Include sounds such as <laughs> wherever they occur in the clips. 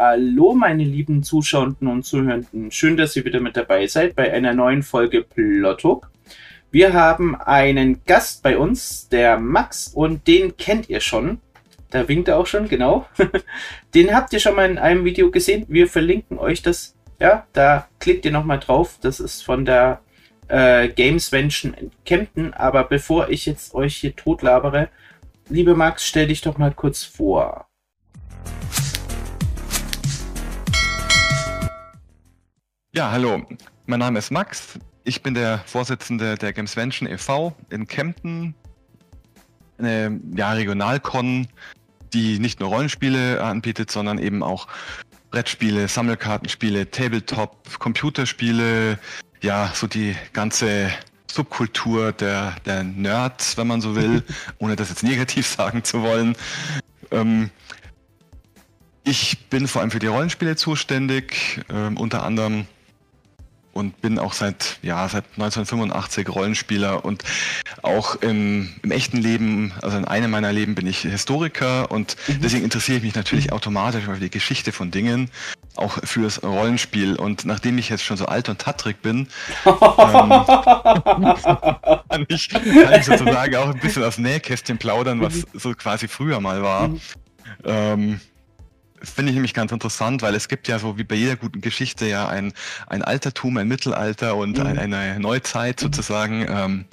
Hallo, meine lieben Zuschauenden und Zuhörenden. Schön, dass ihr wieder mit dabei seid bei einer neuen Folge Plottuk. Wir haben einen Gast bei uns, der Max, und den kennt ihr schon. Da winkt er auch schon, genau. <laughs> den habt ihr schon mal in einem Video gesehen. Wir verlinken euch das. Ja, da klickt ihr nochmal drauf. Das ist von der äh, Gamesvention in Kempten. Aber bevor ich jetzt euch hier totlabere, liebe Max, stell dich doch mal kurz vor. Ja, hallo. Mein Name ist Max. Ich bin der Vorsitzende der Gamesvention e.V. in Kempten. Eine ja, Regionalcon, die nicht nur Rollenspiele anbietet, sondern eben auch Brettspiele, Sammelkartenspiele, Tabletop, Computerspiele, ja, so die ganze Subkultur der, der Nerds, wenn man so will, <laughs> ohne das jetzt negativ sagen zu wollen. Ähm, ich bin vor allem für die Rollenspiele zuständig, ähm, unter anderem und bin auch seit, ja, seit 1985 Rollenspieler und auch im, im echten Leben, also in einem meiner Leben bin ich Historiker und mhm. deswegen interessiere ich mich natürlich automatisch für die Geschichte von Dingen, auch fürs Rollenspiel. Und nachdem ich jetzt schon so alt und tattrig bin, ähm, <laughs> kann, ich, kann ich sozusagen auch ein bisschen aus Nähkästchen plaudern, was mhm. so quasi früher mal war. Mhm. Ähm, finde ich nämlich ganz interessant, weil es gibt ja so wie bei jeder guten Geschichte ja ein, ein Altertum, ein Mittelalter und mhm. ein, eine Neuzeit sozusagen ähm,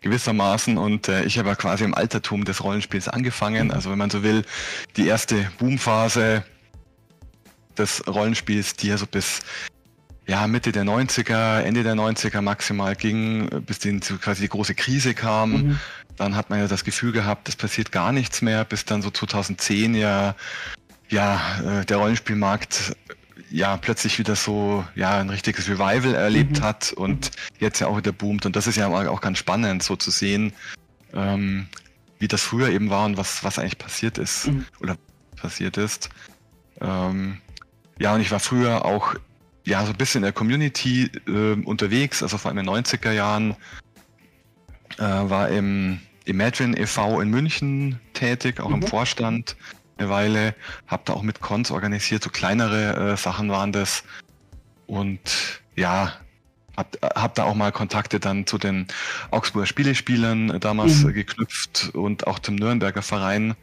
gewissermaßen. Und äh, ich habe ja quasi im Altertum des Rollenspiels angefangen. Mhm. Also wenn man so will, die erste Boomphase des Rollenspiels, die ja so bis ja, Mitte der 90er, Ende der 90er maximal ging, bis die, quasi die große Krise kam. Mhm. Dann hat man ja das Gefühl gehabt, es passiert gar nichts mehr, bis dann so 2010 ja ja, äh, der Rollenspielmarkt ja plötzlich wieder so ja ein richtiges Revival erlebt mhm. hat und jetzt ja auch wieder boomt und das ist ja auch ganz spannend so zu sehen, ähm, wie das früher eben war und was was eigentlich passiert ist mhm. oder passiert ist. Ähm, ja und ich war früher auch ja so ein bisschen in der Community äh, unterwegs, also vor allem in den 90er Jahren äh, war im Imagine e.V. in München tätig, auch mhm. im Vorstand eine Weile, habe da auch mit Cons organisiert, so kleinere äh, Sachen waren das. Und ja, hab, hab da auch mal Kontakte dann zu den Augsburger Spielespielern äh, damals mhm. geknüpft und auch zum Nürnberger Verein.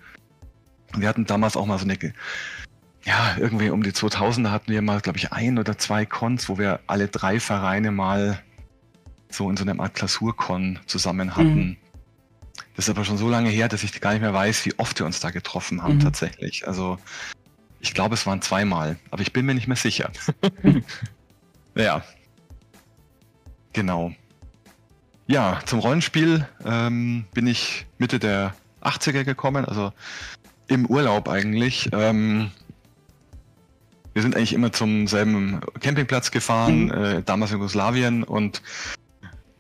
Wir hatten damals auch mal so eine, ja, irgendwie um die 2000er hatten wir mal, glaube ich, ein oder zwei Cons, wo wir alle drei Vereine mal so in so einer Art Klausurcon zusammen hatten. Mhm. Das ist aber schon so lange her, dass ich gar nicht mehr weiß, wie oft wir uns da getroffen haben mhm. tatsächlich. Also ich glaube, es waren zweimal, aber ich bin mir nicht mehr sicher. <laughs> ja. Genau. Ja, zum Rollenspiel ähm, bin ich Mitte der 80er gekommen, also im Urlaub eigentlich. Ähm, wir sind eigentlich immer zum selben Campingplatz gefahren, mhm. äh, damals in Jugoslawien und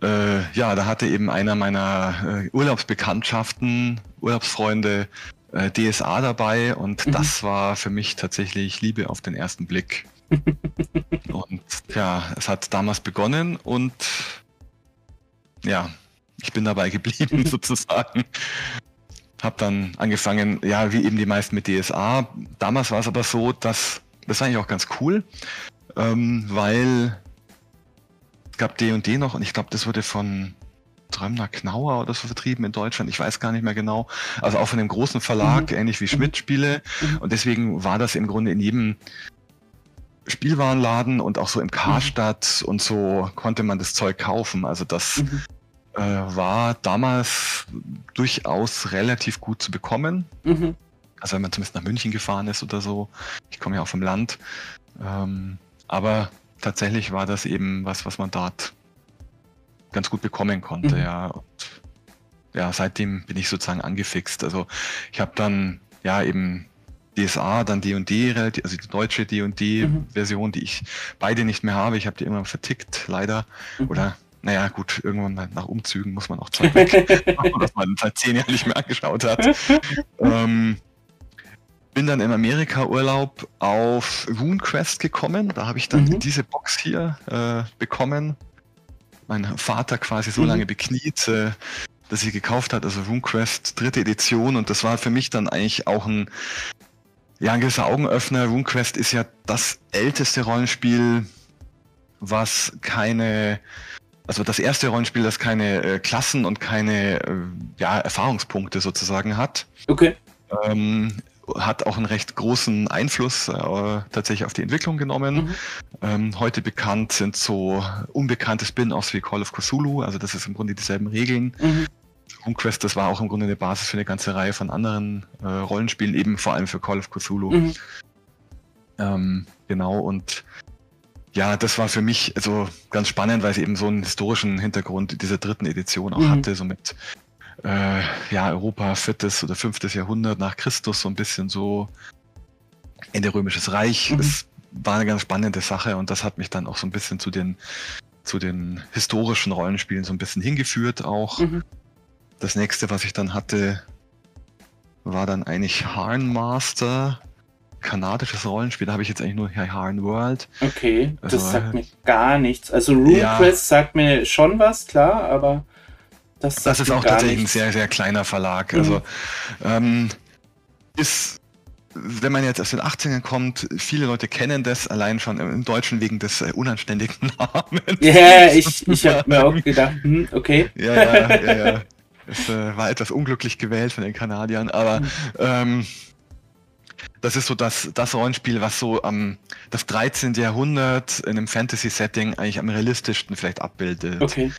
äh, ja, da hatte eben einer meiner äh, Urlaubsbekanntschaften, Urlaubsfreunde äh, DSA dabei und mhm. das war für mich tatsächlich Liebe auf den ersten Blick. <laughs> und ja, es hat damals begonnen und ja, ich bin dabei geblieben <laughs> sozusagen. Hab dann angefangen, ja, wie eben die meisten mit DSA. Damals war es aber so, dass das war eigentlich auch ganz cool, ähm, weil gab D&D noch und ich glaube, das wurde von Drömner Knauer oder so vertrieben in Deutschland. Ich weiß gar nicht mehr genau. Also auch von einem großen Verlag, mhm. ähnlich wie Schmidt-Spiele. Mhm. Und deswegen war das im Grunde in jedem Spielwarenladen und auch so im Karstadt mhm. und so konnte man das Zeug kaufen. Also das mhm. äh, war damals durchaus relativ gut zu bekommen. Mhm. Also wenn man zumindest nach München gefahren ist oder so. Ich komme ja auch vom Land. Ähm, aber tatsächlich war das eben was, was man dort ganz gut bekommen konnte, mhm. ja. Und ja, seitdem bin ich sozusagen angefixt. Also ich habe dann ja eben DSA, dann D&D, also die deutsche D&D-Version, mhm. die ich beide nicht mehr habe. Ich habe die immer vertickt, leider. Mhm. Oder naja, gut, irgendwann nach Umzügen muss man auch Zeug <laughs> weg, was man seit zehn Jahren nicht mehr angeschaut hat. <laughs> ähm, bin dann im Amerika-Urlaub auf RuneQuest gekommen. Da habe ich dann mhm. diese Box hier äh, bekommen. Mein Vater quasi so mhm. lange bekniet, äh, dass sie gekauft hat. Also RuneQuest dritte Edition. Und das war für mich dann eigentlich auch ein ja, ein gewisser Augenöffner. RuneQuest ist ja das älteste Rollenspiel, was keine, also das erste Rollenspiel, das keine äh, Klassen und keine äh, ja, Erfahrungspunkte sozusagen hat. Okay. Ähm, hat auch einen recht großen Einfluss äh, tatsächlich auf die Entwicklung genommen. Mhm. Ähm, heute bekannt sind so unbekannte Spin-offs wie Call of Cthulhu, also das ist im Grunde dieselben Regeln. Mhm. RuneQuest, das war auch im Grunde eine Basis für eine ganze Reihe von anderen äh, Rollenspielen, eben vor allem für Call of Cthulhu. Mhm. Ähm, genau, und ja, das war für mich also ganz spannend, weil es eben so einen historischen Hintergrund dieser dritten Edition auch mhm. hatte, so mit äh, ja, Europa viertes oder fünftes Jahrhundert nach Christus, so ein bisschen so Ende Römisches Reich. Mhm. Das war eine ganz spannende Sache und das hat mich dann auch so ein bisschen zu den, zu den historischen Rollenspielen so ein bisschen hingeführt auch. Mhm. Das nächste, was ich dann hatte, war dann eigentlich Harnmaster, kanadisches Rollenspiel. Da habe ich jetzt eigentlich nur Harn World. Okay, also, das sagt mir gar nichts. Also RuneQuest ja, sagt mir schon was, klar, aber das, das ist auch tatsächlich nichts. ein sehr, sehr kleiner Verlag. Mhm. Also ähm, ist, wenn man jetzt aus den 18ern kommt, viele Leute kennen das allein schon im Deutschen wegen des äh, unanständigen <laughs> Namens. Ja, yeah, ich, ich habe mir auch gedacht, hm, okay. <laughs> Ja, ja, ja, ja. Es äh, war etwas unglücklich gewählt von den Kanadiern, aber mhm. ähm, das ist so das, das Rollenspiel, was so am das 13. Jahrhundert in einem Fantasy-Setting eigentlich am realistischsten vielleicht abbildet. Okay.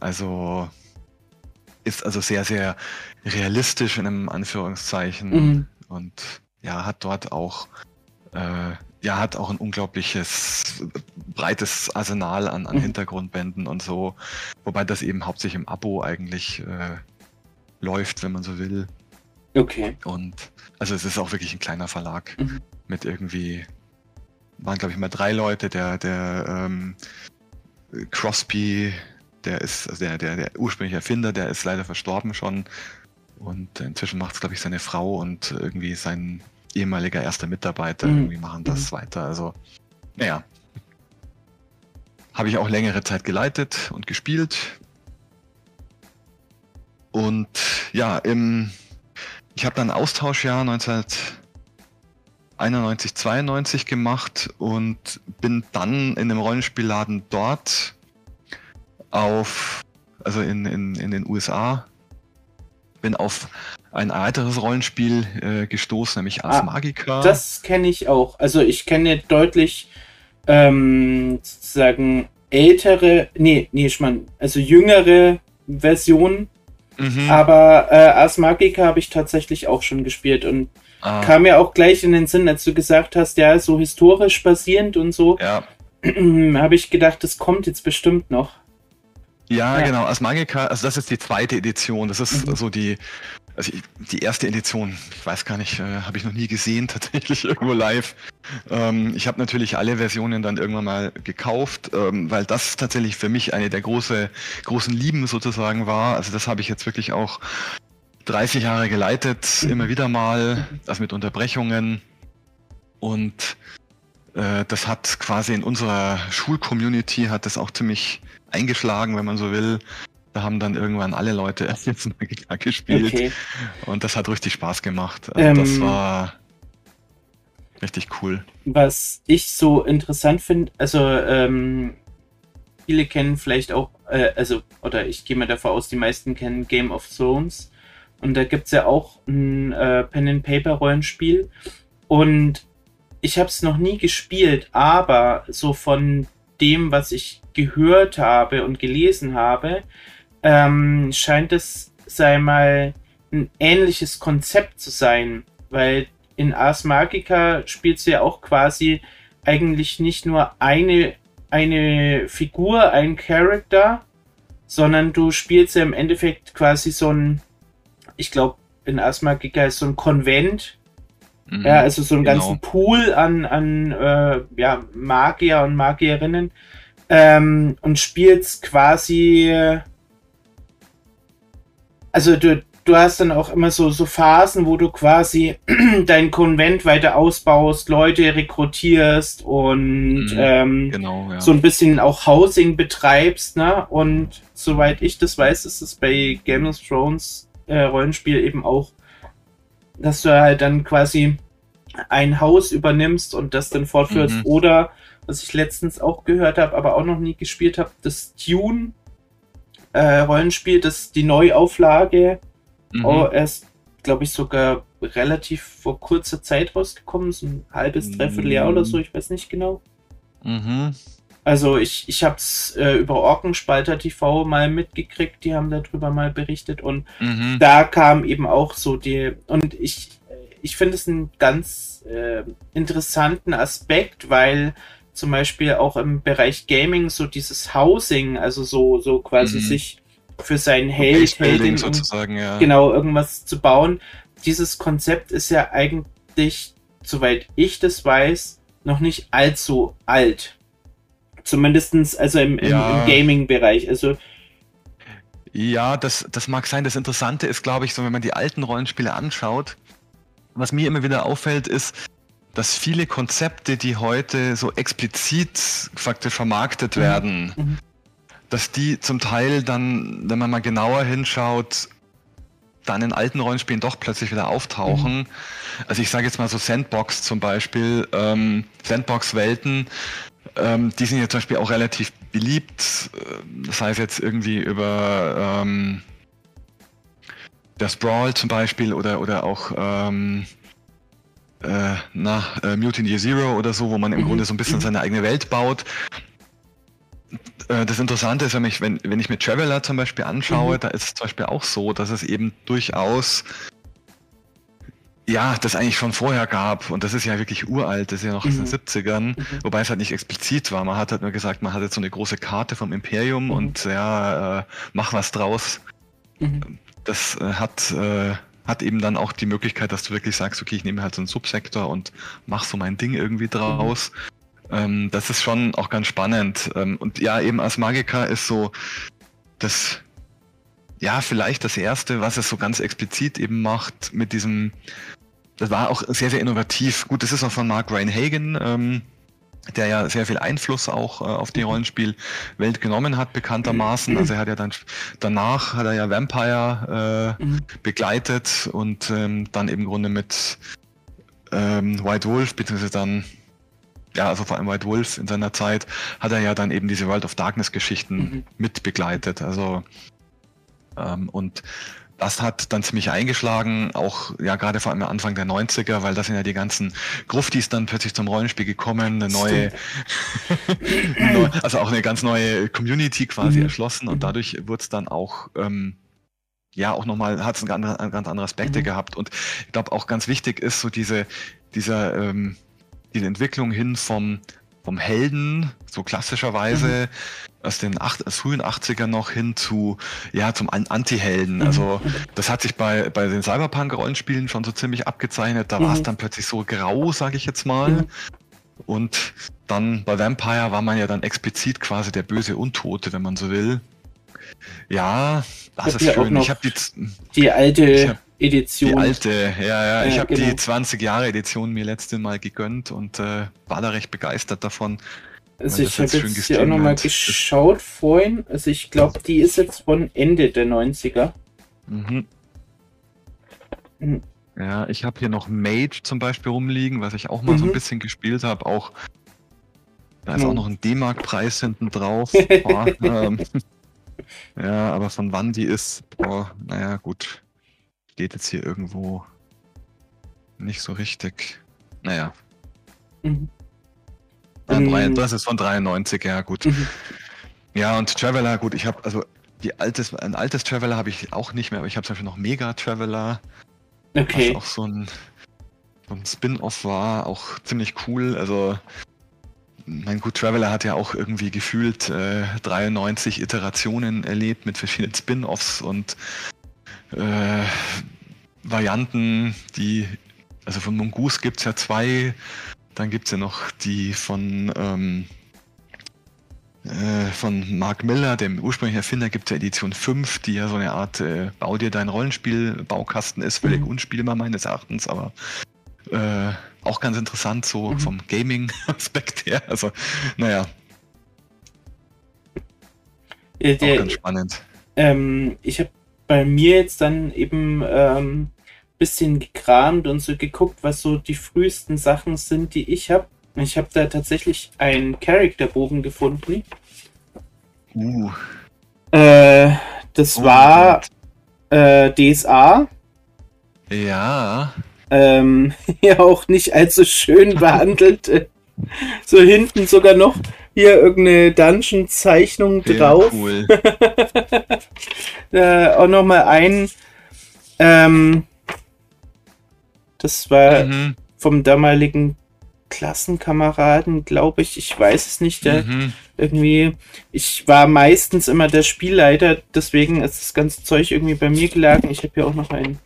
Also ist also sehr, sehr realistisch in einem Anführungszeichen mhm. und ja, hat dort auch äh, ja, hat auch ein unglaubliches breites Arsenal an, an mhm. Hintergrundbänden und so, wobei das eben hauptsächlich im Abo eigentlich äh, läuft, wenn man so will. Okay. Und also es ist auch wirklich ein kleiner Verlag mhm. mit irgendwie waren glaube ich mal drei Leute, der der ähm, Crosby der ist, also der, der, der ursprüngliche Erfinder, der ist leider verstorben schon. Und inzwischen macht es, glaube ich, seine Frau und irgendwie sein ehemaliger erster Mitarbeiter mhm. irgendwie machen das mhm. weiter. Also, naja. Habe ich auch längere Zeit geleitet und gespielt. Und ja, im, ich habe dann Austauschjahr 1991, 92 gemacht und bin dann in einem Rollenspielladen dort auf, also in, in, in den USA, bin auf ein weiteres Rollenspiel äh, gestoßen, nämlich Ars ah, Magica. Das kenne ich auch. Also ich kenne deutlich ähm, sozusagen ältere, nee, nee, ich meine, also jüngere Versionen. Mhm. Aber äh, Ars Magica habe ich tatsächlich auch schon gespielt und ah. kam mir auch gleich in den Sinn, als du gesagt hast, ja, so historisch basierend und so. Ja. <clears throat> habe ich gedacht, das kommt jetzt bestimmt noch. Ja, ja, genau. Als Magica, also das ist die zweite Edition. Das ist mhm. so die, also die erste Edition. Ich weiß gar nicht, äh, habe ich noch nie gesehen, <laughs> tatsächlich irgendwo live. Ähm, ich habe natürlich alle Versionen dann irgendwann mal gekauft, ähm, weil das tatsächlich für mich eine der große, großen Lieben sozusagen war. Also das habe ich jetzt wirklich auch 30 Jahre geleitet, mhm. immer wieder mal, also mit Unterbrechungen. Und äh, das hat quasi in unserer Schulcommunity hat das auch ziemlich eingeschlagen, wenn man so will. Da haben dann irgendwann alle Leute <laughs> erst jetzt mal gespielt. Okay. Und das hat richtig Spaß gemacht. Also ähm, das war richtig cool. Was ich so interessant finde, also ähm, viele kennen vielleicht auch, äh, also, oder ich gehe mal davon aus, die meisten kennen Game of Thrones. Und da gibt es ja auch ein äh, Pen-and-Paper-Rollenspiel. Und ich habe es noch nie gespielt, aber so von dem, was ich gehört habe und gelesen habe, ähm, scheint es, sei mal, ein ähnliches Konzept zu sein, weil in Ars Magica spielst du ja auch quasi eigentlich nicht nur eine, eine Figur, ein Charakter, sondern du spielst ja im Endeffekt quasi so ein, ich glaube, in Ars Magica ist so ein Konvent, mhm, ja, also so einen genau. ganzen Pool an, an äh, ja, Magier und Magierinnen, ähm, und spielst quasi. Also du, du hast dann auch immer so, so Phasen, wo du quasi <clears throat> dein Konvent weiter ausbaust, Leute rekrutierst und mhm, ähm, genau, ja. so ein bisschen auch Housing betreibst, ne? Und soweit ich das weiß, ist es bei Game of Thrones äh, Rollenspiel eben auch, dass du halt dann quasi ein Haus übernimmst und das dann fortführst. Mhm. Oder, was ich letztens auch gehört habe, aber auch noch nie gespielt habe, das Tune äh, Rollenspiel, das die Neuauflage mhm. oh, erst, glaube ich, sogar relativ vor kurzer Zeit rausgekommen, so ein halbes, dreiviertel Jahr oder so, ich weiß nicht genau. Mhm. Also ich, ich habe es äh, über Orkenspalter TV mal mitgekriegt, die haben darüber mal berichtet und mhm. da kam eben auch so die, und ich, ich finde es einen ganz äh, interessanten Aspekt, weil zum Beispiel auch im Bereich Gaming so dieses Housing, also so, so quasi mhm. sich für seinen Held, Heldin sozusagen, ja. genau, irgendwas zu bauen. Dieses Konzept ist ja eigentlich, soweit ich das weiß, noch nicht allzu alt. Zumindestens also im, im, ja. im Gaming-Bereich. Also ja, das, das mag sein. Das Interessante ist, glaube ich, so, wenn man die alten Rollenspiele anschaut, was mir immer wieder auffällt, ist, dass viele Konzepte, die heute so explizit faktisch vermarktet mhm. werden, mhm. dass die zum Teil dann, wenn man mal genauer hinschaut, dann in alten Rollenspielen doch plötzlich wieder auftauchen. Mhm. Also ich sage jetzt mal so Sandbox zum Beispiel, ähm, Sandbox-Welten, ähm, die sind ja zum Beispiel auch relativ beliebt, äh, das heißt jetzt irgendwie über ähm, der Sprawl zum Beispiel oder, oder auch ähm, äh, na, äh, Mutant Year Zero oder so, wo man im mhm. Grunde so ein bisschen mhm. seine eigene Welt baut. Äh, das Interessante ist, wenn ich, wenn, wenn ich mir Traveler zum Beispiel anschaue, mhm. da ist es zum Beispiel auch so, dass es eben durchaus ja, das eigentlich schon vorher gab und das ist ja wirklich uralt, das ist ja noch mhm. aus den 70ern, mhm. wobei es halt nicht explizit war. Man hat halt nur gesagt, man hat jetzt so eine große Karte vom Imperium mhm. und ja, äh, mach was draus. Mhm. Das äh, hat, äh, hat eben dann auch die Möglichkeit, dass du wirklich sagst, okay, ich nehme halt so einen Subsektor und mach so mein Ding irgendwie draus. Ähm, das ist schon auch ganz spannend. Ähm, und ja, eben als Magiker ist so das, ja, vielleicht das erste, was es so ganz explizit eben macht mit diesem das war auch sehr, sehr innovativ. Gut, das ist auch von Mark Ryan ähm, der ja sehr viel Einfluss auch äh, auf die. Rollenspielwelt genommen hat, bekanntermaßen. Also er hat ja dann danach hat er ja Vampire äh, mhm. begleitet und ähm, dann im Grunde mit ähm, White Wolf, beziehungsweise dann ja, also vor allem White Wolf in seiner Zeit, hat er ja dann eben diese World of Darkness Geschichten mhm. mit begleitet. Also ähm, und das hat dann ziemlich eingeschlagen, auch ja gerade vor allem Anfang der 90er, weil da sind ja die ganzen Gruftis dann plötzlich zum Rollenspiel gekommen, eine neue, <laughs> also auch eine ganz neue Community quasi mhm. erschlossen und dadurch wurde es dann auch ähm, ja auch nochmal, hat es ganz, ganz andere Aspekte mhm. gehabt und ich glaube auch ganz wichtig ist so diese, dieser, ähm, diese Entwicklung hin vom vom Helden, so klassischerweise mhm. Aus den acht, aus frühen 80ern noch hin zu, ja, zum Anti-Helden. Mhm. Also das hat sich bei, bei den Cyberpunk-Rollenspielen schon so ziemlich abgezeichnet. Da mhm. war es dann plötzlich so grau, sage ich jetzt mal. Mhm. Und dann bei Vampire war man ja dann explizit quasi der böse Untote, wenn man so will. Ja, das ist schön. Ich habe die, die alte Edition. Die alte, ja, ja. Ich habe genau. die 20 Jahre Edition mir letzte Mal gegönnt und äh, war da recht begeistert davon. Also ich habe jetzt hier auch nochmal geschaut vorhin. Also ich glaube, die ist jetzt von Ende der 90er. Mhm. mhm. Ja, ich habe hier noch Mage zum Beispiel rumliegen, was ich auch mal mhm. so ein mhm. bisschen gespielt habe. Auch da ist mhm. auch noch ein D-Mark-Preis hinten drauf. <laughs> Boah, ähm, <laughs> ja, aber von wann die ist, boah, naja, gut steht jetzt hier irgendwo nicht so richtig. Naja. Mhm. Ähm, das ist von 93, ja gut. Mhm. Ja, und Traveler, gut, ich habe, also die altes, ein altes Traveler habe ich auch nicht mehr, aber ich habe zum Beispiel noch Mega Traveler. Okay. Was auch so ein, so ein Spin-off war, auch ziemlich cool. Also, mein gut, Traveler hat ja auch irgendwie gefühlt äh, 93 Iterationen erlebt mit verschiedenen Spin-offs und äh, Varianten, die, also von Mongoose gibt es ja zwei, dann gibt es ja noch die von, ähm, äh, von Mark Miller, dem ursprünglichen Erfinder, gibt es ja Edition 5, die ja so eine Art äh, Bau dir dein Rollenspiel-Baukasten ist, völlig mhm. unspielbar meines Erachtens, aber äh, auch ganz interessant, so mhm. vom Gaming-Aspekt her. Also, naja. Äh, der, auch ganz spannend. Ähm, ich habe bei mir jetzt dann eben ähm, bisschen gekramt und so geguckt, was so die frühesten Sachen sind, die ich habe. Ich habe da tatsächlich einen Charakterbogen gefunden. Uh. Äh, das oh, war äh, DSA. Ja. Ähm, <laughs> ja, auch nicht allzu schön <laughs> behandelt. so hinten sogar noch hier irgendeine Dungeon-Zeichnung drauf. Cool. <laughs> äh, auch nochmal ein. Ähm, das war mhm. vom damaligen Klassenkameraden, glaube ich. Ich weiß es nicht. Der mhm. Irgendwie, ich war meistens immer der Spielleiter, deswegen ist das ganze Zeug irgendwie bei mir gelagert. Ich habe hier auch noch einen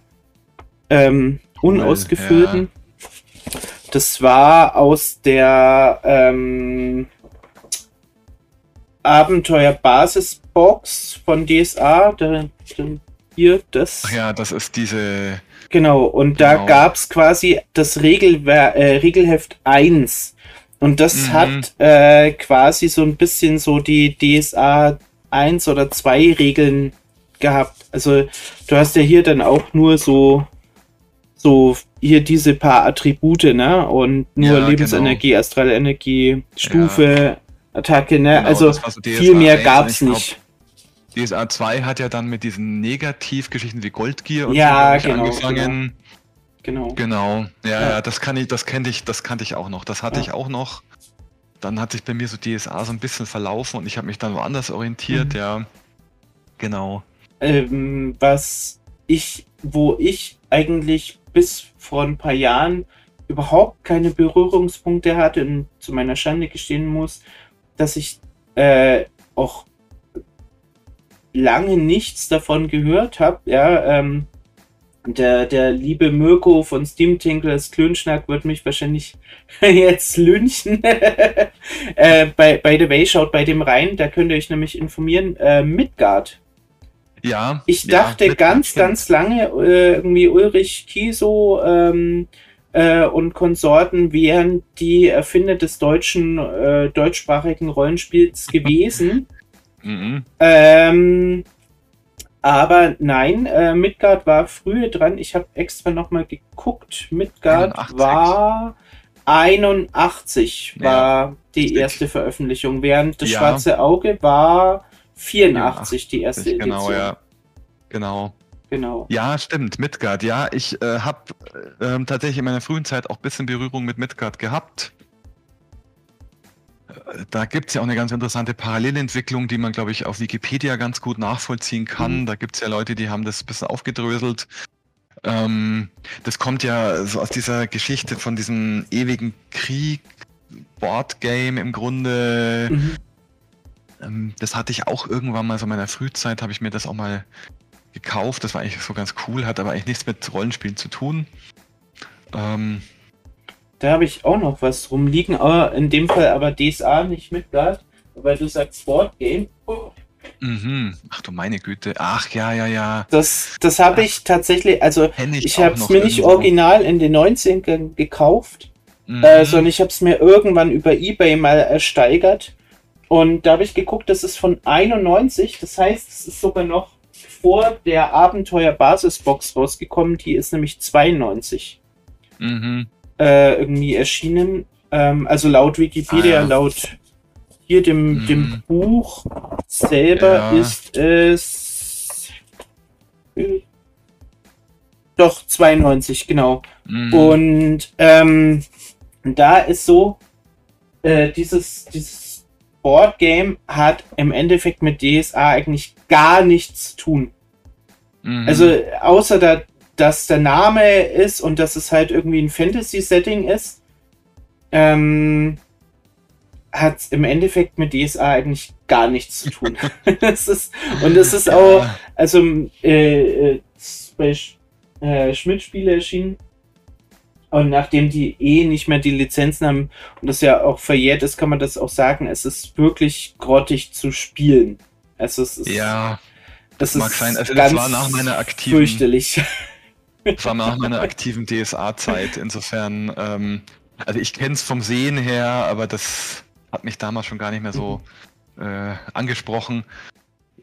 ähm, unausgefüllten. Ja. Das war aus der ähm, Abenteuer-Basisbox von DSA. Der, der, hier, das. Ach ja, das ist diese Genau, und genau. da gab es quasi das Regelwer äh, Regelheft 1. Und das mhm. hat äh, quasi so ein bisschen so die DSA 1 oder 2 Regeln gehabt. Also du hast ja hier dann auch nur so, so hier diese paar Attribute, ne? Und nur ja, Lebensenergie, genau. astrale Energie, Stufe, ja. Attacke, ne? Genau, also so viel mehr gab es nicht. DSA 2 hat ja dann mit diesen Negativgeschichten wie Goldgier und ja, so genau, angefangen. Genau. Genau. genau. Ja, ja, ja, das kann ich, das kannte ich, das kannte ich auch noch. Das hatte ja. ich auch noch. Dann hat sich bei mir so DSA so ein bisschen verlaufen und ich habe mich dann woanders orientiert, mhm. ja. Genau. Ähm, was ich, wo ich eigentlich bis vor ein paar Jahren überhaupt keine Berührungspunkte hatte und zu meiner Schande gestehen muss, dass ich äh, auch lange nichts davon gehört habe. Ja, ähm, der, der liebe Mirko von Steam Tinkles Klönschnack wird mich wahrscheinlich <laughs> jetzt lynchen. <laughs> äh, bei, by the way, schaut bei dem rein, da könnt ihr euch nämlich informieren. Äh, Midgard. Ja. Ich dachte ja, ganz, ganz lange, äh, irgendwie Ulrich Kieso ähm, äh, und Konsorten wären die Erfinder des deutschen, äh, deutschsprachigen Rollenspiels <laughs> gewesen. Mhm. Ähm, aber nein, äh, Midgard war früher dran. Ich habe extra nochmal geguckt. Midgard 81. war 81 war ja, die stimmt. erste Veröffentlichung, während das ja. Schwarze Auge war 84 die erste Edition. Genau, ja. Genau. Genau. Ja, stimmt, Midgard. Ja, ich äh, habe äh, tatsächlich in meiner frühen Zeit auch ein bisschen Berührung mit Midgard gehabt da gibt es ja auch eine ganz interessante Parallelentwicklung, die man, glaube ich, auf Wikipedia ganz gut nachvollziehen kann. Mhm. Da gibt es ja Leute, die haben das ein bisschen aufgedröselt. Ähm, das kommt ja so aus dieser Geschichte von diesem ewigen Krieg, Boardgame im Grunde. Mhm. Ähm, das hatte ich auch irgendwann mal so in meiner Frühzeit, habe ich mir das auch mal gekauft. Das war eigentlich so ganz cool, hat aber eigentlich nichts mit Rollenspielen zu tun. Ähm, da habe ich auch noch was rumliegen, aber in dem Fall aber DSA nicht mit Guard, weil du sagst Sportgame. Oh. Mhm. Ach du meine Güte. Ach ja, ja, ja. Das, das habe ich tatsächlich, also ich, ich habe es mir nicht original in den 90ern gekauft, mhm. äh, sondern ich habe es mir irgendwann über Ebay mal ersteigert. Und da habe ich geguckt, das ist von 91, das heißt, es ist sogar noch vor der Abenteuer-Basisbox rausgekommen, die ist nämlich 92. Mhm äh, irgendwie erschienen. Ähm, also laut Wikipedia, ah, ja. laut hier dem, hm. dem Buch selber ja. ist es. Doch, 92, genau. Mhm. Und ähm, da ist so, äh, dieses, dieses Boardgame hat im Endeffekt mit DSA eigentlich gar nichts zu tun. Mhm. Also außer da, dass der Name ist und dass es halt irgendwie ein Fantasy-Setting ist, ähm, hat im Endeffekt mit DSA eigentlich gar nichts zu tun. <laughs> <laughs> das ist, und das ist auch, also äh, äh, bei äh, Schmidt-Spiele erschienen. Und nachdem die eh nicht mehr die Lizenzen haben und das ja auch verjährt ist, kann man das auch sagen, es ist wirklich grottig zu spielen. Also es ist, ja, das, das mag sein. Also das war nach meiner aktiven fürchterlich. <laughs> Das war nach meiner aktiven DSA-Zeit. Insofern, ähm, also ich kenne es vom Sehen her, aber das hat mich damals schon gar nicht mehr so äh, angesprochen.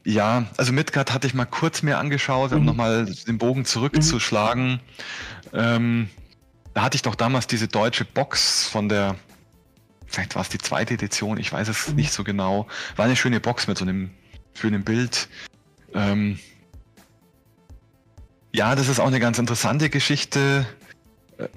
Ja, also Midgard hatte ich mal kurz mir angeschaut, um Mhm. nochmal den Bogen zurückzuschlagen. Ähm, da hatte ich doch damals diese deutsche Box von der, vielleicht war es die zweite Edition, ich weiß es Mhm. nicht so genau. War eine schöne Box mit so einem schönen Bild. Ähm, ja, das ist auch eine ganz interessante Geschichte. Äh,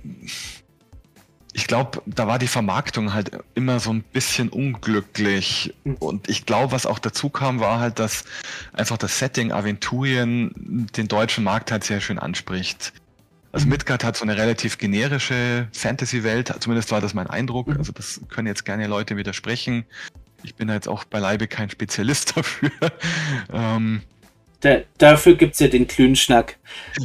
Ich glaube, da war die Vermarktung halt immer so ein bisschen unglücklich. Und ich glaube, was auch dazu kam, war halt, dass einfach das Setting Aventurien den deutschen Markt halt sehr schön anspricht. Also Mhm. Midgard hat so eine relativ generische Fantasy-Welt, zumindest war das mein Eindruck. Mhm. Also das können jetzt gerne Leute widersprechen. Ich bin da jetzt auch beileibe kein Spezialist <laughs> dafür. ähm, Da, dafür gibt es ja den Klünschnack.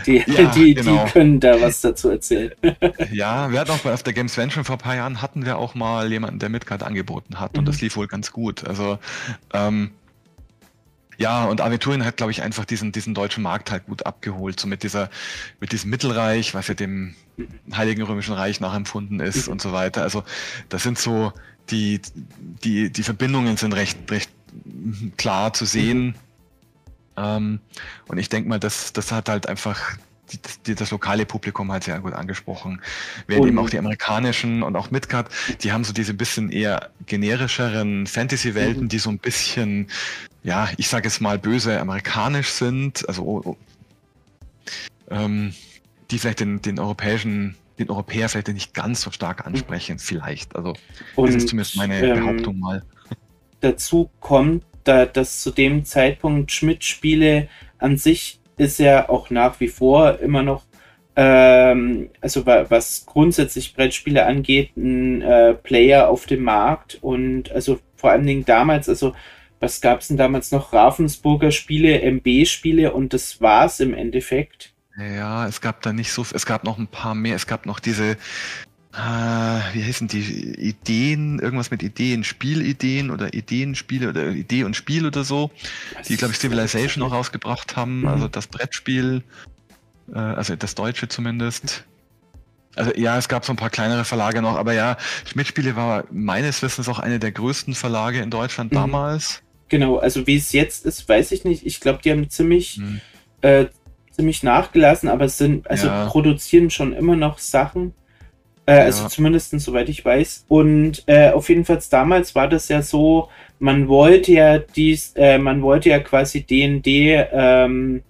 Die, Ja, <laughs> die, genau. die können da was dazu erzählen. <laughs> Ja, wir hatten auch auf der Gamesvention vor ein paar Jahren hatten wir auch mal jemanden, der Midgard angeboten hat und Mhm. das lief wohl ganz gut. Also ähm, ja, und Aventurien hat, glaube ich, einfach diesen, diesen deutschen Markt halt gut abgeholt, so mit dieser, mit diesem Mittelreich, was ja dem Heiligen Römischen Reich nachempfunden ist Mhm. und so weiter. Also das sind so, die, die, die Verbindungen sind recht, recht klar zu sehen. Ähm, und ich denke mal, das, das hat halt einfach die, die, das lokale Publikum halt sehr gut angesprochen. Während Und- eben auch die amerikanischen und auch Midgard, die haben so diese bisschen eher generischeren Fantasy-Welten, Mhm. die so ein bisschen, ja, ich sage es mal böse amerikanisch sind, also oh, oh, ähm, die vielleicht den, den europäischen, den Europäer vielleicht nicht ganz so stark ansprechen, vielleicht. Also Und das ist zumindest meine ähm, Behauptung mal. dazu kommt, da, dass zu dem Zeitpunkt Schmidt-Spiele an sich ist ja auch nach wie vor immer noch, ähm, also wa- was grundsätzlich Brettspiele angeht, ein äh, Player auf dem Markt und also vor allen Dingen damals, also was gab es denn damals noch? Ravensburger Spiele, MB-Spiele und das war's im Endeffekt. Ja, es gab da nicht so, es gab noch ein paar mehr. Es gab noch diese, äh, wie heißen die Ideen, irgendwas mit Ideen, Spielideen oder Ideenspiele oder Idee und Spiel oder so, die, glaube ich, Civilization auch rausgebracht haben, Mhm. also das Brettspiel, äh, also das Deutsche zumindest. Also ja, es gab so ein paar kleinere Verlage noch, aber ja, Schmidt-Spiele war meines Wissens auch eine der größten Verlage in Deutschland Mhm. damals. Genau, also wie es jetzt ist, weiß ich nicht. Ich glaube, die haben ziemlich Hm. äh, ziemlich nachgelassen, aber es sind, also Ja. produzieren schon immer noch Sachen. Äh, Also Ja. zumindest soweit ich weiß. Und äh, auf jeden Fall damals war das ja so, man wollte ja dies, äh, man wollte ja quasi DND ähm,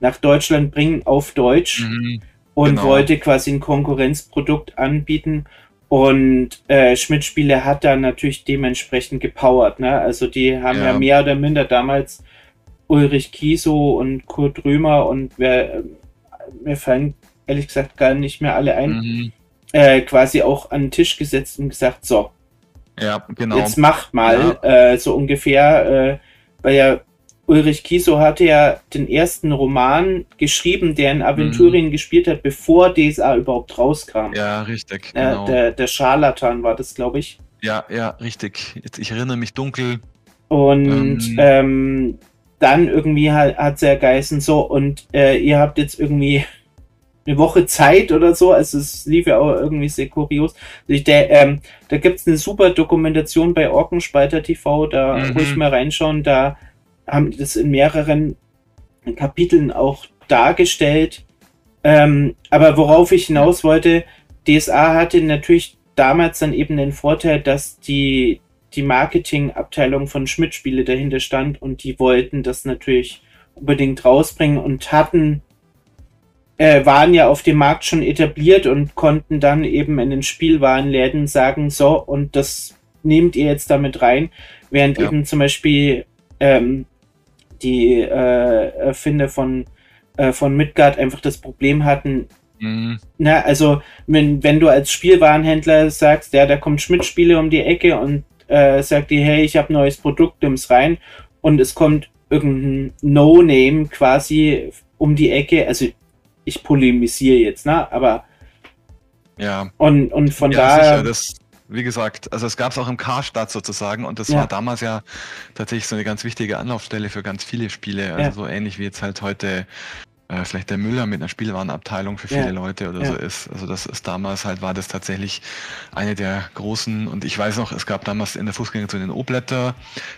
nach Deutschland bringen auf Deutsch Mhm. und genau. wollte quasi ein Konkurrenzprodukt anbieten. Und äh, Schmidt-Spiele hat da natürlich dementsprechend gepowert. Ne? Also die haben ja. Ja. mehr oder minder damals Ulrich Kieso und Kurt Römer und wer, mir fallen ehrlich gesagt gar nicht mehr alle ein, Mhm. Äh, quasi auch an den Tisch gesetzt und gesagt, so, Ja, genau. jetzt macht mal, äh, so ungefähr, äh, weil ja Ulrich Kieso hatte ja den ersten Roman geschrieben, der in Aventurien gespielt hat, bevor DSA überhaupt rauskam. Mhm. Ja, richtig. Genau. der, der Scharlatan war das, glaube ich. Ja, ja, richtig. Jetzt, ich erinnere mich dunkel. Und Ähm. ähm, dann irgendwie hat, hat er geheißen, so, und äh, ihr habt jetzt irgendwie eine Woche Zeit oder so. Also es lief ja auch irgendwie sehr kurios. Also der, ähm, da gibt es eine super Dokumentation bei Orkenspalter TV, da Mhm. ruhig mal reinschauen. Da haben die das in mehreren Kapiteln auch dargestellt. Ähm, aber worauf ich hinaus wollte, DSA hatte natürlich damals dann eben den Vorteil, dass die, die Marketingabteilung von Schmidt Spiele dahinter stand und die wollten das natürlich unbedingt rausbringen und hatten, äh, waren ja auf dem Markt schon etabliert und konnten dann eben in den Spielwarenläden sagen, so, und das nehmt ihr jetzt damit rein, während Ja. eben zum Beispiel ähm, die äh, Erfinder von, äh, von Midgard einfach das Problem hatten, Mhm. na, also wenn, wenn du als Spielwarenhändler sagst, ja, da kommt Schmidt-Spiele um die Ecke und äh, sagt dir, hey, ich habe neues Produkt, nimm's rein und es kommt irgendein No-Name quasi um die Ecke, also ich polemisiere jetzt, ne, aber Ja, und, und von ja daher, sicher, das, wie gesagt, also es gab es auch im Karstadt sozusagen und das Ja. war damals ja tatsächlich so eine ganz wichtige Anlaufstelle für ganz viele Spiele, also Ja. so ähnlich wie jetzt halt heute äh, vielleicht der Müller mit einer Spielwarenabteilung für viele Ja, Leute oder so ist. Also das ist damals halt, war das tatsächlich eine der großen und ich weiß noch, es gab damals in der Fußgängerzone den Obletter,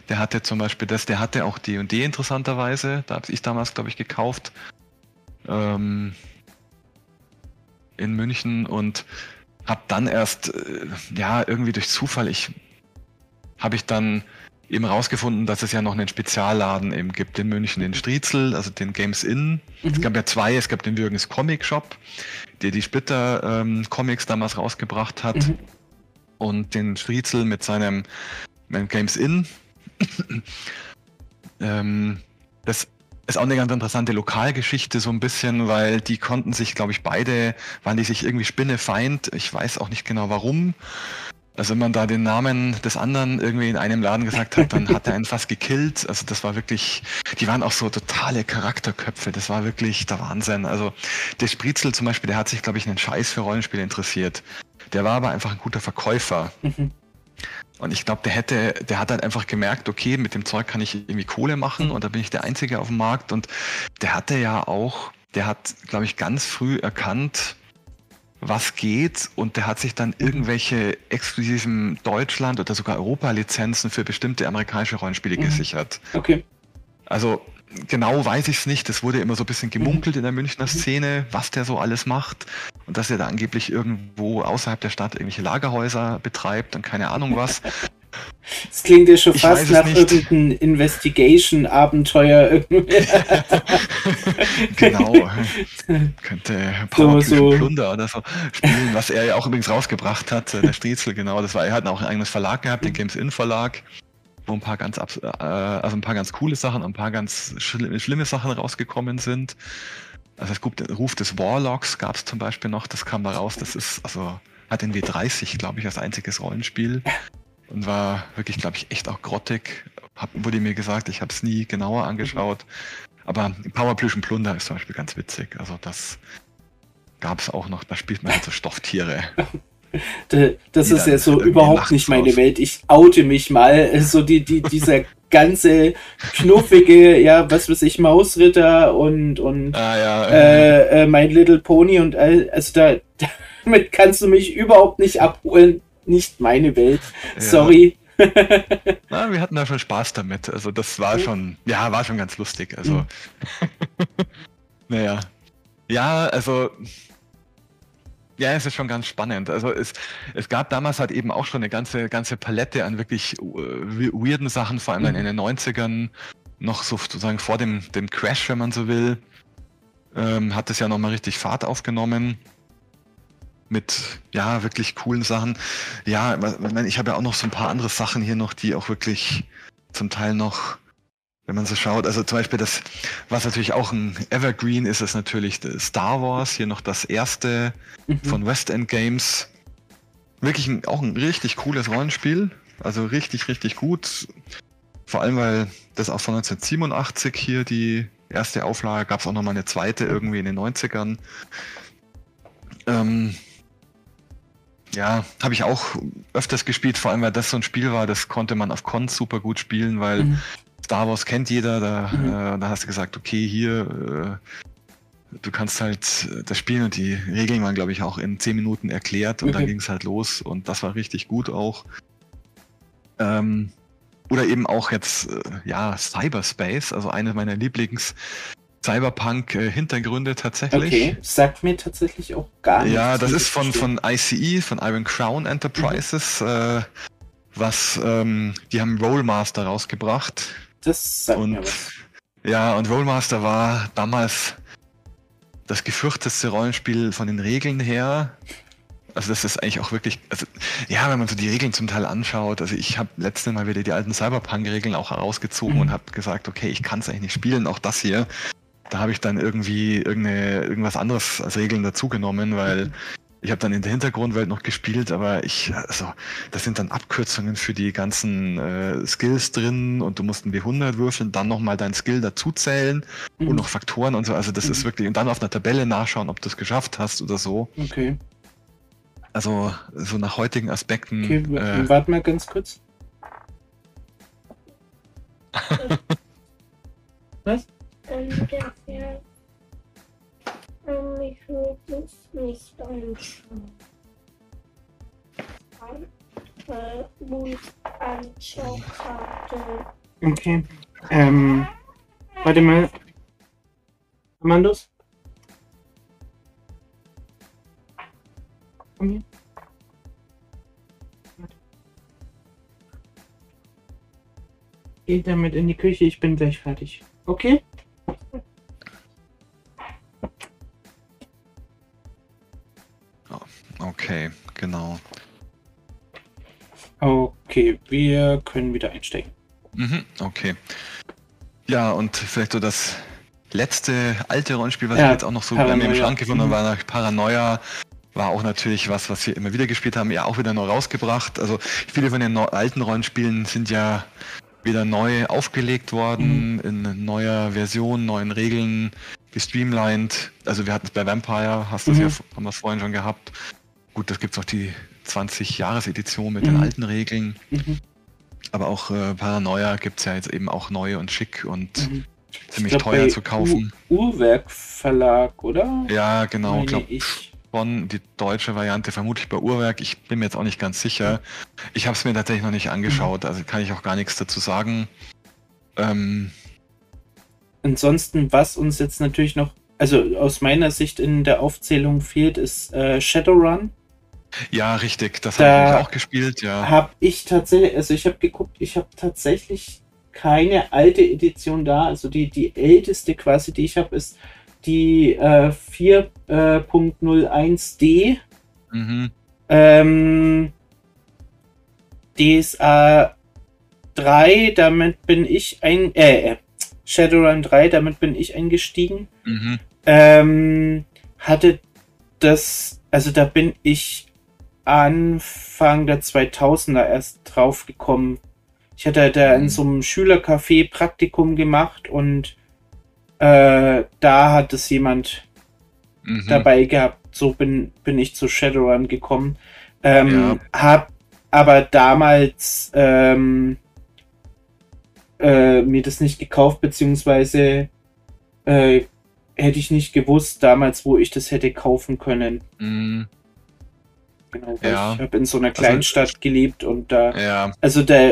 der hatte zum Beispiel das, der hatte auch D&D interessanterweise, da habe ich damals, glaube ich, gekauft. Ähm, in München und habe dann erst, äh, ja, irgendwie durch Zufall, ich habe ich dann eben rausgefunden, dass es ja noch einen Spezialladen eben gibt in München, den Striezel, also den Games Inn. Es Mhm. gab ja zwei, es gab den Jürgens Comic Shop, der die Splitter ähm, Comics damals rausgebracht hat Mhm. und den Striezel mit seinem mit Games Inn. <clears throat> ähm, das ist auch eine ganz interessante Lokalgeschichte so ein bisschen, weil die konnten sich, glaube ich, beide, waren die sich irgendwie spinnefeind. Ich weiß auch nicht genau warum. Also wenn man da den Namen des anderen irgendwie in einem Laden gesagt hat, dann hat er einen fast gekillt. Also das war wirklich, die waren auch so totale Charakterköpfe. Das war wirklich der Wahnsinn. Also der Spritzel zum Beispiel, der hat sich, glaube ich, einen Scheiß für Rollenspiele interessiert. Der war aber einfach ein guter Verkäufer. Mhm. Und ich glaube, der hätte, der hat halt einfach gemerkt, okay, mit dem Zeug kann ich irgendwie Kohle machen Mhm. und da bin ich der Einzige auf dem Markt. Und der hatte ja auch, der hat, glaube ich, ganz früh erkannt, was geht und der hat sich dann irgendwelche exklusiven Deutschland- oder sogar Europa-Lizenzen für bestimmte amerikanische Rollenspiele Mhm. gesichert. Okay. Also genau weiß ich es nicht. Es wurde immer so ein bisschen gemunkelt in der Münchner Szene, was der so alles macht. Und dass er da angeblich irgendwo außerhalb der Stadt irgendwelche Lagerhäuser betreibt und keine Ahnung was. <laughs> Das klingt ja schon Ich fast nach irgendeinem Investigation-Abenteuer. irgendwie. <laughs> genau. Könnte Power So, so. Plunder oder so spielen, was er ja auch übrigens rausgebracht hat, äh, der Striezel, genau. Das war, er hat auch ein eigenes Verlag gehabt, den Games In Verlag, wo ein paar ganz äh, also ein paar ganz coole Sachen und ein paar ganz schli schlimme Sachen rausgekommen sind. Also es gibt den Ruf des Warlocks gab es zum Beispiel noch, das kam da raus, das ist, also hat den W30, glaube ich, als einziges Rollenspiel und war wirklich, glaube ich, echt auch grottig. Hab, wurde mir gesagt, ich habe es nie genauer angeschaut. Aber Powerplüsch und Plunder ist zum Beispiel ganz witzig. Also das gab es auch noch, da spielt man halt so Stofftiere. <laughs> Da- Das ist ja so überhaupt nicht meine. Welt. Ich oute mich mal. So die, die, dieser ganze knuffige, ja, was weiß ich, Mausritter und, und Ah ja, äh, äh, My Little Pony und all, also da, <laughs> damit kannst du mich überhaupt nicht abholen. Nicht meine Welt. ja. Sorry. <laughs> Na, wir hatten da schon Spaß damit. Also das war schon, ja, war schon ganz lustig. Also, Mhm. <laughs> naja. Ja, also, ja, es ist schon ganz spannend. Also es, es gab damals halt eben auch schon eine ganze, ganze Palette an wirklich äh, we- weirden Sachen, vor allem dann Mhm. in den 90ern, noch so sozusagen vor dem, dem Crash, wenn man so will, ähm, hat es ja nochmal richtig Fahrt aufgenommen. Mit, ja, wirklich coolen Sachen. Ja, ich meine, ich habe ja auch noch so ein paar andere Sachen hier noch, die auch wirklich zum Teil noch, wenn man so schaut, also zum Beispiel das, was natürlich auch ein Evergreen ist, ist natürlich Star Wars, hier noch das erste Mhm. von West End Games. Wirklich ein, auch ein richtig cooles Rollenspiel. Also richtig, richtig gut. Vor allem, weil das auch von 1987 hier die erste Auflage, gab es auch nochmal eine zweite irgendwie in den 90ern. Ähm, ja, habe ich auch öfters gespielt, vor allem weil das so ein Spiel war, das konnte man auf Cons super gut spielen, weil Mhm. Star Wars kennt jeder, da, Mhm. äh, da hast du gesagt, okay, hier, äh, du kannst halt äh, das spielen und die Regeln waren, glaube ich, auch in 10 Minuten erklärt und dann Okay. ging es halt los und das war richtig gut auch. Ähm, oder eben auch jetzt, äh, ja, Cyberspace, also eine meiner Lieblings- Cyberpunk-Hintergründe tatsächlich. Okay, sagt mir tatsächlich auch gar nichts. Ja, das ist von, von ICE, von Iron Crown Enterprises, äh, was, ähm, die haben Rollmaster rausgebracht. Das sagt mir Und was. ja, und Rollmaster war damals das gefürchtetste Rollenspiel von den Regeln her. Also das ist eigentlich auch wirklich, also ja, wenn man so die Regeln zum Teil anschaut, also ich habe letztes Mal wieder die alten Cyberpunk-Regeln auch herausgezogen Mhm. und habe gesagt, okay, ich kann es eigentlich nicht spielen, auch das hier. Da habe ich dann irgendwie irgendeine, irgendwas anderes als Regeln dazugenommen, weil ich habe dann in der Hintergrundwelt noch gespielt, aber ich, also, das sind dann Abkürzungen für die ganzen äh, Skills drin und du musst ein W100 würfeln, dann nochmal dein Skill dazuzählen Mhm. und noch Faktoren und so. Also das ist Mhm. wirklich, und dann auf einer Tabelle nachschauen, ob du es geschafft hast oder so. Okay, Also so nach heutigen Aspekten. okay, äh, warte mal ganz kurz. <laughs> Ungefähr ich würde es nicht anschauen. Okay. Ähm, warte mal. Amandus? Komm hier. Geh damit in die Küche, ich bin gleich fertig. Okay? Okay, genau. Okay, wir können wieder einsteigen. Mhm, okay. Ja, und vielleicht so das letzte alte Rollenspiel, was Ja, ich jetzt auch noch so bei mir im. Schrank gefunden Mhm. war nach Paranoia. War auch natürlich was, was wir immer wieder gespielt haben, ja auch wieder neu rausgebracht. Also viele von den alten Rollenspielen sind ja wieder neu aufgelegt worden, Mhm. in neuer Version, neuen Regeln, gestreamlined. Also wir hatten es bei Vampire, hast du Mhm. ja, haben wir es vorhin schon gehabt. Gut, das gibt es auch die 20-Jahres-Edition mit Mhm. den alten Regeln. Mhm. Aber auch äh, Paranoia gibt es ja jetzt eben auch neu und schick und Mhm. ziemlich Ich glaub, teuer zu kaufen. U Uhrwerk Verlag, oder? Ja, genau. Meine Ich glaube, ich. von die deutsche Variante vermutlich bei Uhrwerk. Ich bin mir jetzt auch nicht ganz sicher. Ich habe es mir tatsächlich noch nicht angeschaut, also kann ich auch gar nichts dazu sagen. Ähm, Ansonsten, was uns jetzt natürlich noch, also aus meiner Sicht in der Aufzählung fehlt, ist äh, Shadowrun. Ja, richtig, das Da habe ich auch gespielt, ja. Habe ich tatsächlich, also ich habe geguckt, ich habe tatsächlich keine alte Edition da. Also die, die älteste quasi, die ich habe, ist die äh, 4.01D. Mhm. Ähm, DSA 3, damit bin ich ein, äh, äh, Shadowrun 3, damit bin ich eingestiegen. Mhm. Ähm, hatte das, also da bin ich Anfang der 2000er erst drauf gekommen. Ich hatte da in Mhm. so einem Schülercafé Praktikum gemacht und äh, da hat es jemand Mhm. dabei gehabt. So bin, bin ich zu Shadowrun gekommen. Ähm, Ja. Hab aber damals ähm, äh, mir das nicht gekauft, beziehungsweise äh, hätte ich nicht gewusst damals, wo ich das hätte kaufen können. Mhm. Genau, Ja. ich habe in so einer Kleinstadt gelebt und da, Ja, also da,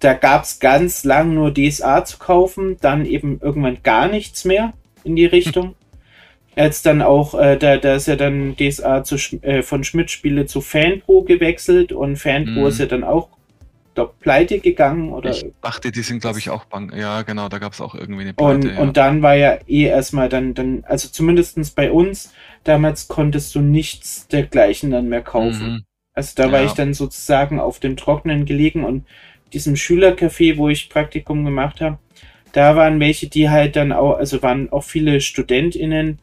da gab es ganz lang nur DSA zu kaufen, dann eben irgendwann gar nichts mehr in die Richtung. <laughs> Als dann auch, äh, da, da ist ja dann DSA zu, äh, von Schmidt-Spiele zu Fanpro gewechselt und Fanpro Mhm. ist ja dann auch glaub, pleite gegangen oder ich dachte, die sind, glaube ich, auch Bank. Ja, genau, da gab es auch irgendwie eine Und, Pleite. ja. und dann war ja eh erstmal dann, dann, also zumindestens bei uns, damals konntest du nichts dergleichen dann mehr kaufen. Mhm. Also da war Ja. ich dann sozusagen auf dem Trockenen gelegen und diesem Schülercafé, wo ich Praktikum gemacht habe, da waren welche, die halt dann auch, also waren auch viele StudentInnen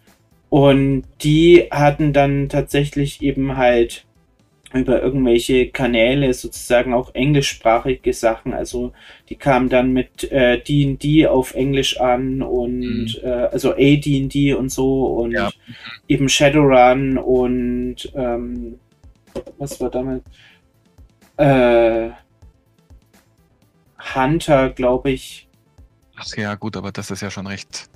und die hatten dann tatsächlich eben halt über irgendwelche Kanäle sozusagen auch englischsprachige Sachen. Also die kamen dann mit äh, D&D auf Englisch an und Mhm. äh, also AD&D und so und Ja. eben Shadowrun und ähm, was war damals? Äh, Hunter, glaube ich. Ach ja, gut, aber das ist ja schon recht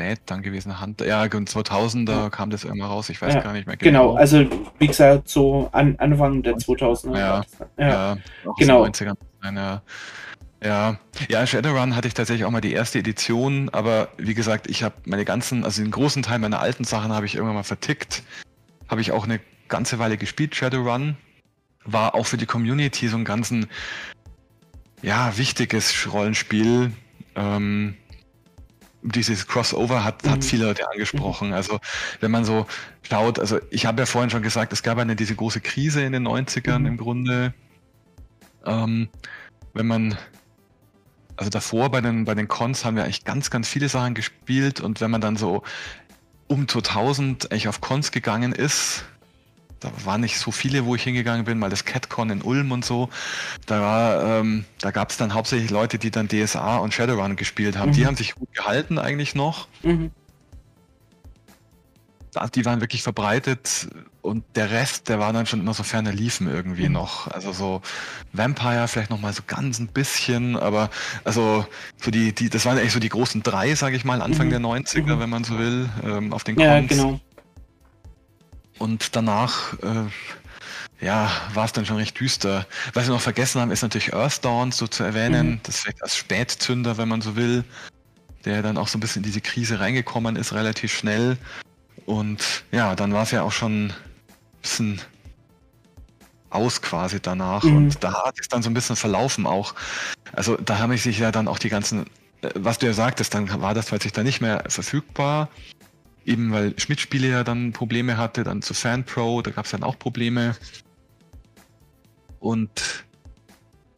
spät dann gewesen. Hand, ja, und 2000er Ja. kam das immer raus. Ich weiß Ja, gar nicht mehr Genau, also wie gesagt, so an, Anfang der 90er. 2000er. Ja. ja. Genau. genau. 90ern sein, ja. Ja. ja, Shadowrun hatte ich tatsächlich auch mal die erste Edition, aber wie gesagt, ich habe meine ganzen, also den großen Teil meiner alten Sachen habe ich irgendwann mal vertickt. Habe ich auch eine ganze Weile gespielt, Shadowrun. War auch für die Community so ein ganzen, ja, wichtiges Rollenspiel. Ähm, dieses Crossover hat, Mhm. hat viele Leute angesprochen. Also wenn man so schaut, also ich habe ja vorhin schon gesagt, es gab eine diese große Krise in den 90ern Mhm. im Grunde. Ähm, wenn man, also davor bei den, bei den Cons haben wir eigentlich ganz, ganz viele Sachen gespielt und wenn man dann so um 2000 eigentlich auf Cons gegangen ist, da waren nicht so viele, wo ich hingegangen bin, mal das CatCon in Ulm und so. Da war, ähm, da gab es dann hauptsächlich Leute, die dann DSA und Shadowrun gespielt haben. Die Mhm. haben sich gut gehalten eigentlich noch. Mhm. die waren wirklich verbreitet und der Rest, der war dann schon immer so ferner liefen irgendwie Mhm. noch. Also so Vampire vielleicht noch mal so ganz ein bisschen, aber also so die, die, das waren eigentlich so die großen drei, sage ich mal, Anfang Mhm. der 90er, Mhm. wenn man so will, ähm, auf den Ja, Cons. genau. Und danach, äh, ja, war es dann schon recht düster. Was wir noch vergessen haben, ist natürlich Earthdawn so zu erwähnen. Mhm. Das vielleicht als Spätzünder, wenn man so will, der dann auch so ein bisschen in diese Krise reingekommen ist, relativ schnell. Und ja, dann war es ja auch schon ein bisschen aus quasi danach. Mhm. Und da hat es dann so ein bisschen verlaufen auch. Also da haben sich ja dann auch die ganzen, äh, was du ja sagtest, dann war das plötzlich dann nicht mehr verfügbar. Eben weil Schmidt-Spiele ja dann Probleme hatte, dann zu FanPro, da gab es dann auch Probleme. Und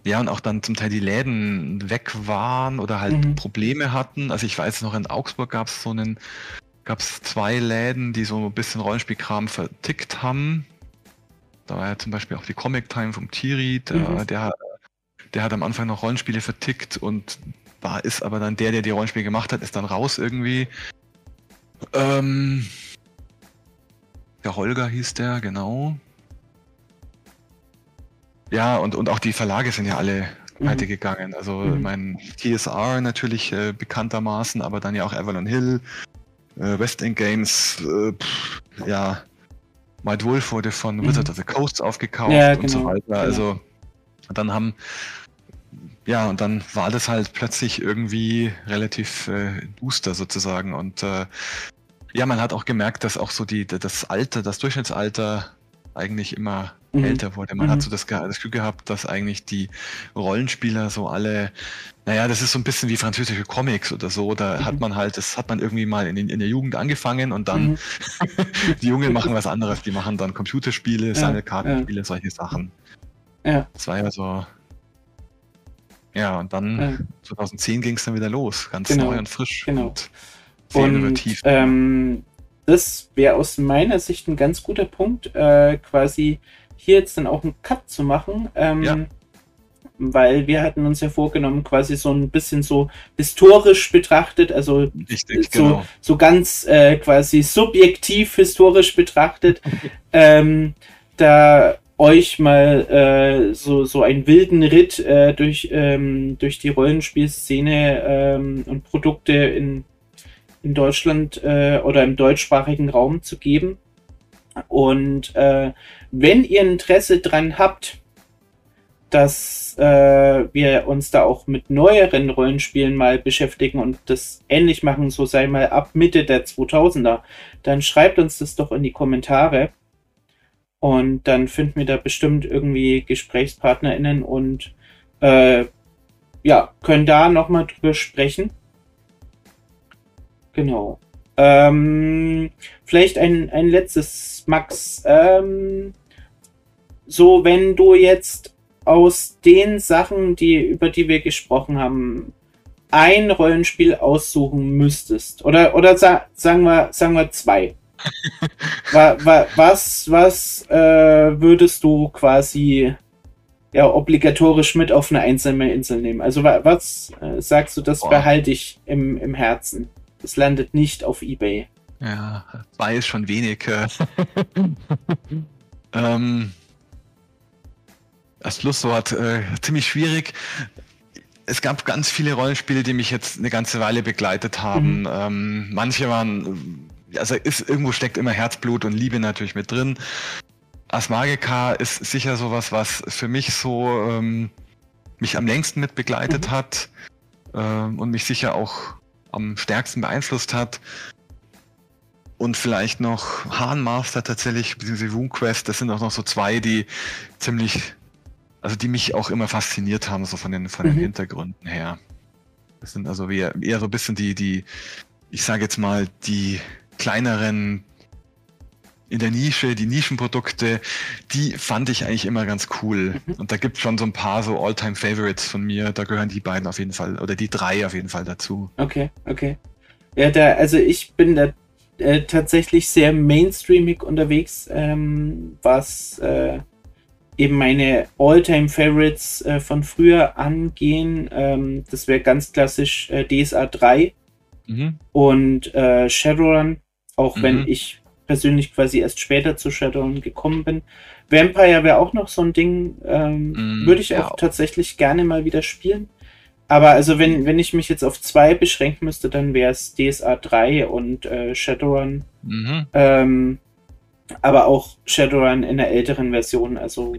ja, und auch dann zum Teil die Läden weg waren oder halt Mhm. Probleme hatten. Also ich weiß noch, in Augsburg gab es so einen, gab es zwei Läden, die so ein bisschen Rollenspielkram vertickt haben. Da war ja zum Beispiel auch die Comic Time vom Thierry, der, Mhm. der, der hat am Anfang noch Rollenspiele vertickt und war ist aber dann der, der die Rollenspiele gemacht hat, ist dann raus irgendwie. Ähm, der Holger hieß der, genau. Ja, und, und auch die Verlage sind ja alle Mhm. pleite gegangen. Also Mhm. mein TSR natürlich äh, bekanntermaßen, aber dann ja auch Avalon Hill, äh, West End Games, äh, pff, ja, Might Wolf wurde von Mhm. Wizard of the Coast aufgekauft Ja, und so genau, weiter. genau. Also dann haben ja, und dann war das halt plötzlich irgendwie relativ äh, duster sozusagen. Und äh, ja, man hat auch gemerkt, dass auch so die, das Alter, das Durchschnittsalter eigentlich immer Mhm. älter wurde. Man Mhm. hat so das, das Gefühl gehabt, dass eigentlich die Rollenspieler so alle, naja, das ist so ein bisschen wie französische Comics oder so. Da Mhm. hat man halt, das hat man irgendwie mal in, in der Jugend angefangen und dann Mhm. <laughs> die Jungen machen was anderes. Die machen dann Computerspiele, Ja, Sammelkartenspiele, solche Sachen. Ja. Das war ja so. Ja, und dann Ja. 2010 ging es dann wieder los, ganz Genau, neu und frisch genau. und sehr Und innovativ. ähm, das wäre aus meiner Sicht ein ganz guter Punkt, äh, quasi hier jetzt dann auch einen Cut zu machen. Ähm, Ja. Weil wir hatten uns ja vorgenommen, quasi so ein bisschen so historisch betrachtet, also Richtig, so, genau. so ganz äh, quasi subjektiv historisch betrachtet, <laughs> ähm, da euch mal äh, so, so einen wilden Ritt äh, durch, ähm, durch die Rollenspielszene ähm, und Produkte in, in Deutschland äh, oder im deutschsprachigen Raum zu geben. Und äh, wenn ihr Interesse dran habt, dass äh, wir uns da auch mit neueren Rollenspielen mal beschäftigen und das ähnlich machen, so sei mal ab Mitte der 2000er, dann schreibt uns das doch in die Kommentare. Und dann finden wir da bestimmt irgendwie GesprächspartnerInnen und äh, ja, können da nochmal drüber sprechen. Genau. Ähm, vielleicht ein, ein letztes, Max. Ähm, so, wenn du jetzt aus den Sachen, die, über die wir gesprochen haben, ein Rollenspiel aussuchen müsstest, oder, oder sa sagen, wir, sagen wir zwei. <laughs> wa wa was was äh, würdest du quasi ja, obligatorisch mit auf eine einsame Insel nehmen? Also wa was äh, sagst du, das Boah. behalte ich im, im Herzen? Das landet nicht auf Ebay. Ja, zwei ist schon wenig. äh. <laughs> ähm, das Schlusswort äh, ziemlich schwierig. Es gab ganz viele Rollenspiele, die mich jetzt eine ganze Weile begleitet haben. Mhm. Ähm, manche waren, also ist, irgendwo steckt immer Herzblut und Liebe natürlich mit drin. Asmagika ist sicher sowas, was für mich so ähm, mich am längsten mit begleitet Mhm. hat ähm, und mich sicher auch am stärksten beeinflusst hat. Und vielleicht noch Hahnmaster tatsächlich, beziehungsweise RuneQuest, das sind auch noch so zwei, die ziemlich, also die mich auch immer fasziniert haben, so von den, von den Mhm. Hintergründen her. Das sind also eher, eher so ein bisschen die, die, ich sage jetzt mal, die kleineren in der Nische, die Nischenprodukte, die fand ich eigentlich immer ganz cool. Mhm. Und da gibt es schon so ein paar so All-Time-Favorites von mir. Da gehören die beiden auf jeden Fall, oder die drei auf jeden Fall dazu. Okay, okay. Ja, da, also ich bin da äh, tatsächlich sehr mainstreamig unterwegs, ähm, was äh, eben meine All-Time-Favorites äh, von früher angehen. Ähm, das wäre ganz klassisch äh, DSA 3 Mhm. und äh, Shadowrun, auch wenn Mhm. ich persönlich quasi erst später zu Shadowrun gekommen bin. Vampire wäre auch noch so ein Ding, ähm, Mm, würde ich ja. auch tatsächlich gerne mal wieder spielen. Aber also wenn, wenn ich mich jetzt auf zwei beschränken müsste, dann wäre es DSA 3 und äh, Shadowrun. Mhm. Ähm, aber auch Shadowrun in der älteren Version, also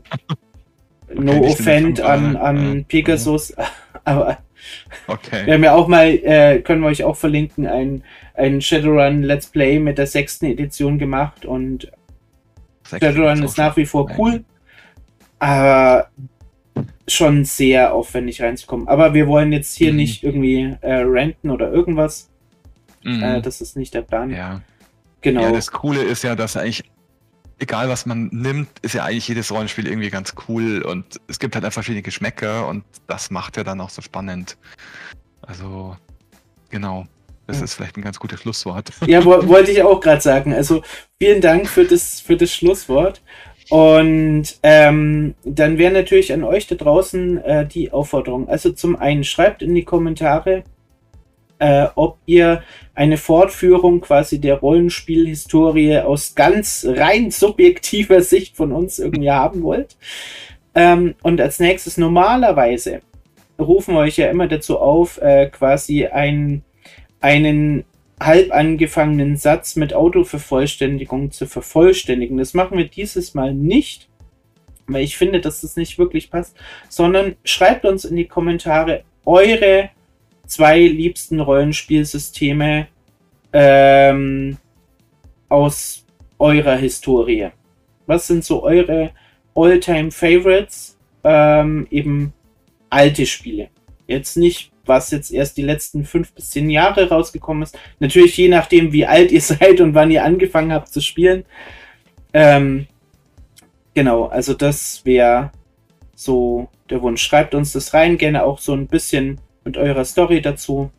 <laughs> no in der offend an, an ja. Pegasus, <laughs> aber Okay. wir haben ja auch mal, äh, können wir euch auch verlinken, ein, ein Shadowrun Let's Play mit der sechsten Edition gemacht und Sechs Shadowrun ist nach wie vor cool, aber schon sehr aufwendig reinzukommen. Aber wir wollen jetzt hier Mhm. nicht irgendwie äh, renten oder irgendwas. Mhm. Äh, das ist nicht der Plan. ja. genau. ja, das Coole ist ja, dass eigentlich, egal was man nimmt, ist ja eigentlich jedes Rollenspiel irgendwie ganz cool und es gibt halt einfach verschiedene Geschmäcker und das macht ja dann auch so spannend. Also, genau. Das ist vielleicht ein ganz gutes Schlusswort. <laughs> Ja, wo, wollte ich auch gerade sagen. Also vielen Dank für das, für das Schlusswort. Und ähm, dann wäre natürlich an euch da draußen äh, die Aufforderung. Also zum einen schreibt in die Kommentare, äh, ob ihr eine Fortführung quasi der Rollenspielhistorie aus ganz rein subjektiver <laughs> Sicht von uns irgendwie haben wollt. Ähm, und als nächstes normalerweise rufen wir euch ja immer dazu auf, äh, quasi ein, einen halb angefangenen Satz mit Autovervollständigung zu vervollständigen. Das machen wir dieses Mal nicht, weil ich finde, dass das nicht wirklich passt, sondern schreibt uns in die Kommentare eure zwei liebsten Rollenspielsysteme ähm, aus eurer Historie. Was sind so eure All-Time Favorites? Ähm, eben alte Spiele. Jetzt nicht, was jetzt erst die letzten fünf bis zehn Jahre rausgekommen ist. Natürlich je nachdem, wie alt ihr <laughs> seid und wann ihr angefangen habt zu spielen. Ähm, genau, also das wäre so der Wunsch. Schreibt uns das rein, gerne auch so ein bisschen mit eurer Story dazu.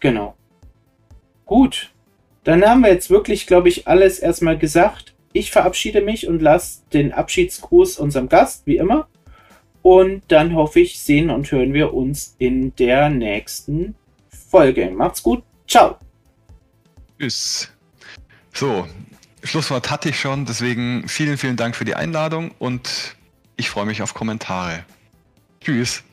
Genau. Gut. Dann haben wir jetzt wirklich, glaube ich, alles erstmal gesagt. Ich verabschiede mich und lasse den Abschiedsgruß unserem Gast, wie immer. Und dann hoffe ich, sehen und hören wir uns in der nächsten Folge. Macht's gut. Ciao. Tschüss. So, Schlusswort hatte ich schon, deswegen vielen, vielen Dank für die Einladung und ich freue mich auf Kommentare. Tschüss.